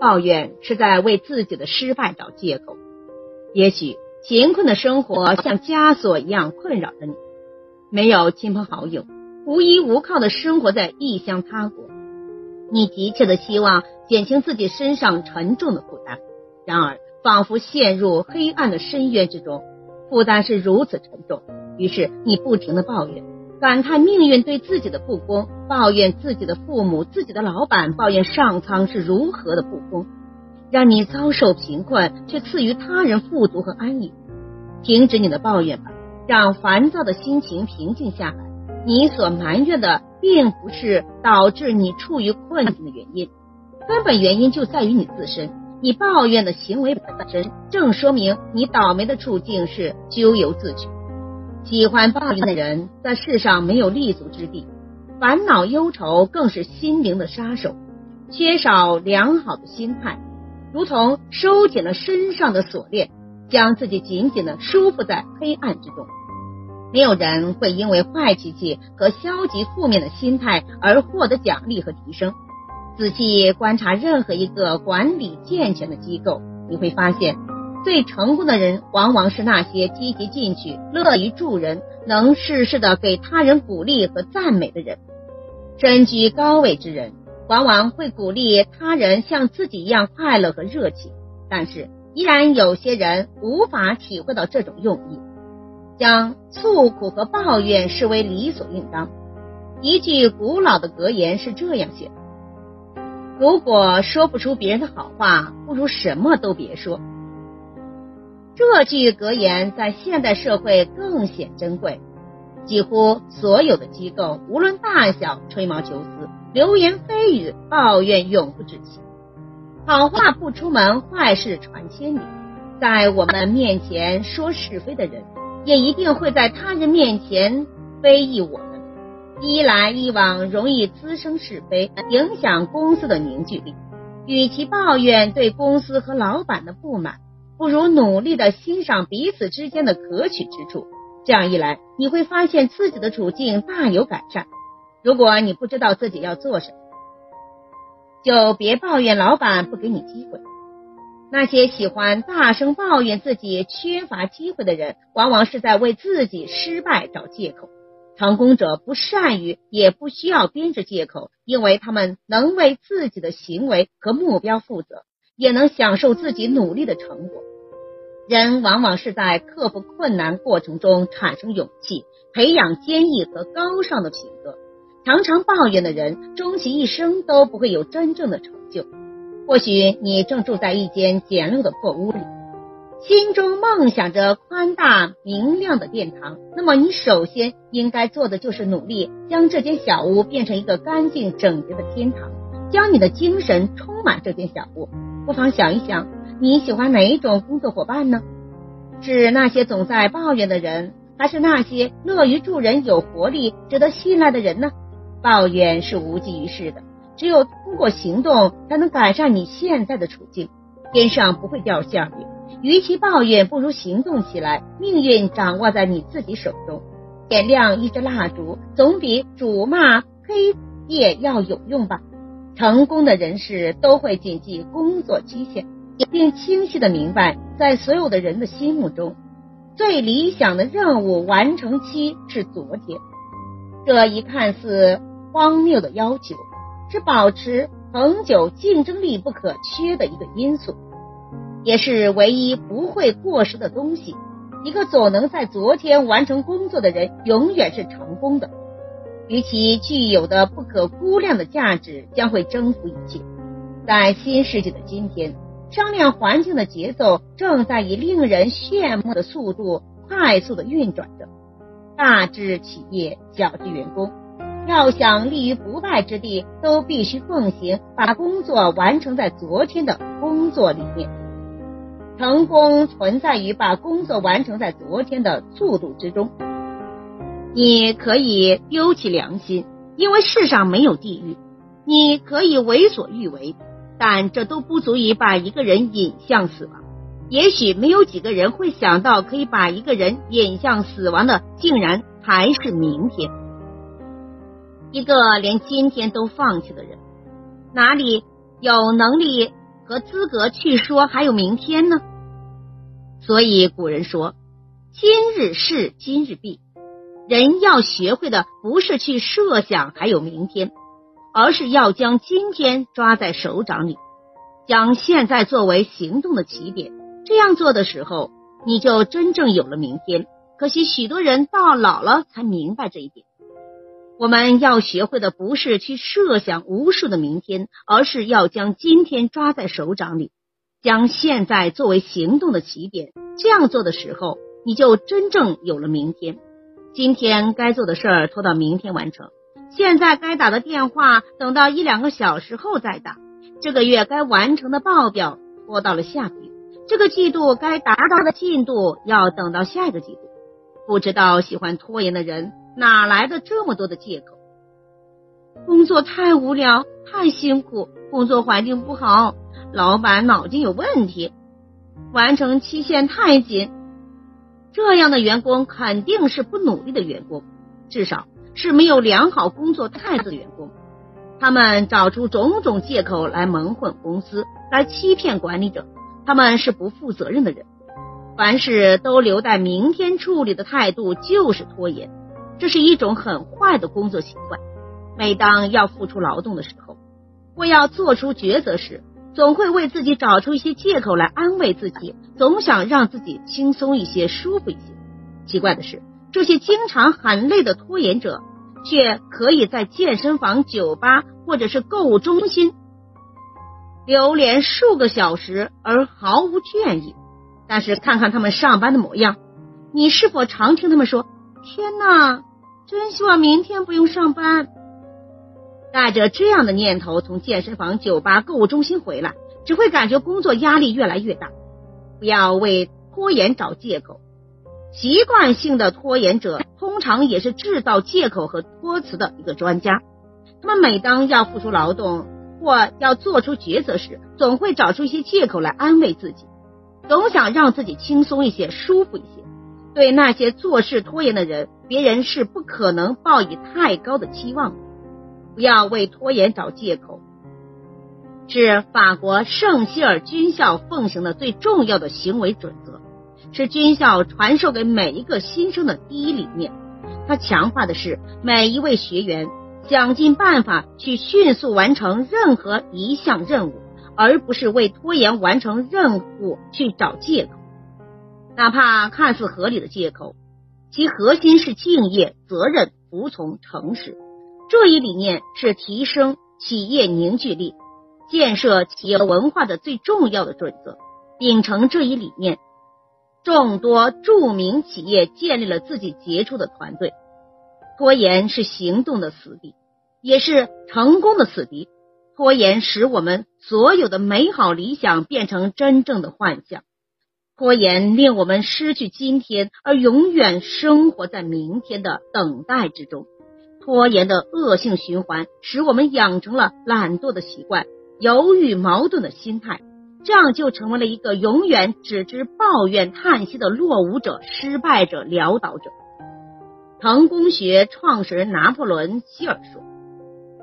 抱怨是在为自己的失败找借口。也许贫困的生活像枷锁一样困扰着你，没有亲朋好友，无依无靠的生活在异乡他国。你急切的希望减轻自己身上沉重的负担，然而仿佛陷入黑暗的深渊之中，负担是如此沉重。于是你不停的抱怨，感叹命运对自己的不公，抱怨自己的父母、自己的老板，抱怨上苍是如何的不公，让你遭受贫困，却赐予他人富足和安逸。停止你的抱怨吧，让烦躁的心情平静下来。你所埋怨的。并不是导致你处于困境的原因，根本原因就在于你自身。你抱怨的行为本身，正说明你倒霉的处境是咎由自取。喜欢抱怨的人在世上没有立足之地，烦恼忧愁更是心灵的杀手。缺少良好的心态，如同收紧了身上的锁链，将自己紧紧的束缚在黑暗之中。没有人会因为坏脾气和消极负面的心态而获得奖励和提升。仔细观察任何一个管理健全的机构，你会发现，最成功的人往往是那些积极进取、乐于助人、能适时的给他人鼓励和赞美的人。身居高位之人，往往会鼓励他人像自己一样快乐和热情，但是依然有些人无法体会到这种用意。将诉苦和抱怨视为理所应当。一句古老的格言是这样写的：如果说不出别人的好话，不如什么都别说。这句格言在现代社会更显珍贵。几乎所有的机构，无论大小，吹毛求疵、流言蜚语、抱怨永不止息。好话不出门，坏事传千里。在我们面前说是非的人。也一定会在他人面前非议我们，一来一往容易滋生是非，影响公司的凝聚力。与其抱怨对公司和老板的不满，不如努力的欣赏彼此之间的可取之处。这样一来，你会发现自己的处境大有改善。如果你不知道自己要做什么，就别抱怨老板不给你机会。那些喜欢大声抱怨自己缺乏机会的人，往往是在为自己失败找借口。成功者不善于，也不需要编织借口，因为他们能为自己的行为和目标负责，也能享受自己努力的成果。人往往是在克服困难过程中产生勇气，培养坚毅和高尚的品格。常常抱怨的人，终其一生都不会有真正的成就。或许你正住在一间简陋的破屋里，心中梦想着宽大明亮的殿堂。那么，你首先应该做的就是努力将这间小屋变成一个干净整洁的天堂，将你的精神充满这间小屋。不妨想一想，你喜欢哪一种工作伙伴呢？是那些总在抱怨的人，还是那些乐于助人、有活力、值得信赖的人呢？抱怨是无济于事的。只有通过行动，才能改善你现在的处境。天上不会掉馅饼，与其抱怨，不如行动起来。命运掌握在你自己手中。点亮一支蜡烛，总比辱骂黑夜要有用吧。成功的人士都会谨记工作期限，并清晰的明白，在所有的人的心目中，最理想的任务完成期是昨天。这一看似荒谬的要求。是保持恒久竞争力不可缺的一个因素，也是唯一不会过时的东西。一个总能在昨天完成工作的人，永远是成功的。与其具有的不可估量的价值，将会征服一切。在新世纪的今天，商量环境的节奏正在以令人羡慕的速度快速的运转着。大至企业，小至员工。要想立于不败之地，都必须奉行把工作完成在昨天的工作理念。成功存在于把工作完成在昨天的速度之中。你可以丢弃良心，因为世上没有地狱；你可以为所欲为，但这都不足以把一个人引向死亡。也许没有几个人会想到，可以把一个人引向死亡的，竟然还是明天。一个连今天都放弃的人，哪里有能力和资格去说还有明天呢？所以古人说：“今日事今日毕。”人要学会的不是去设想还有明天，而是要将今天抓在手掌里，将现在作为行动的起点。这样做的时候，你就真正有了明天。可惜许多人到老了才明白这一点。我们要学会的不是去设想无数的明天，而是要将今天抓在手掌里，将现在作为行动的起点。这样做的时候，你就真正有了明天。今天该做的事儿拖到明天完成，现在该打的电话等到一两个小时后再打，这个月该完成的报表拖到了下个月，这个季度该达到的进度要等到下一个季度。不知道喜欢拖延的人。哪来的这么多的借口？工作太无聊，太辛苦，工作环境不好，老板脑筋有问题，完成期限太紧。这样的员工肯定是不努力的员工，至少是没有良好工作态度的员工。他们找出种种借口来蒙混公司，来欺骗管理者。他们是不负责任的人，凡事都留待明天处理的态度就是拖延。这是一种很坏的工作习惯。每当要付出劳动的时候，或要做出抉择时，总会为自己找出一些借口来安慰自己，总想让自己轻松一些、舒服一些。奇怪的是，这些经常喊累的拖延者，却可以在健身房、酒吧或者是购物中心流连数个小时而毫无倦意。但是看看他们上班的模样，你是否常听他们说：“天哪！”真希望明天不用上班。带着这样的念头从健身房、酒吧、购物中心回来，只会感觉工作压力越来越大。不要为拖延找借口。习惯性的拖延者通常也是制造借口和托词的一个专家。他们每当要付出劳动或要做出抉择时，总会找出一些借口来安慰自己，总想让自己轻松一些、舒服一些。对那些做事拖延的人，别人是不可能抱以太高的期望的。不要为拖延找借口，是法国圣希尔军校奉行的最重要的行为准则，是军校传授给每一个新生的第一理念。它强化的是每一位学员想尽办法去迅速完成任何一项任务，而不是为拖延完成任务去找借口。哪怕看似合理的借口，其核心是敬业、责任、服从、诚实。这一理念是提升企业凝聚力、建设企业文化的最重要的准则。秉承这一理念，众多著名企业建立了自己杰出的团队。拖延是行动的死敌，也是成功的死敌。拖延使我们所有的美好理想变成真正的幻象。拖延令我们失去今天，而永远生活在明天的等待之中。拖延的恶性循环使我们养成了懒惰的习惯、犹豫矛盾的心态，这样就成为了一个永远只知抱怨叹息的落伍者、失败者、潦倒者。成功学创始人拿破仑·希尔说：“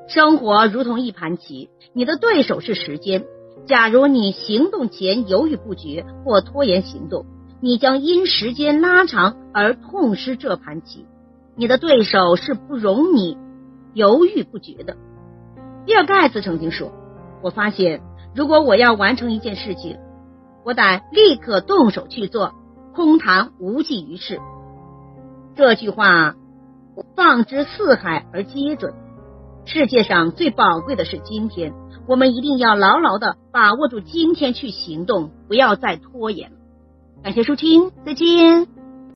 生活如同一盘棋，你的对手是时间。”假如你行动前犹豫不决或拖延行动，你将因时间拉长而痛失这盘棋。你的对手是不容你犹豫不决的。比尔盖茨曾经说：“我发现，如果我要完成一件事情，我得立刻动手去做，空谈无济于事。”这句话放之四海而皆准。世界上最宝贵的是今天。我们一定要牢牢的把握住今天去行动，不要再拖延。感谢收听，再见。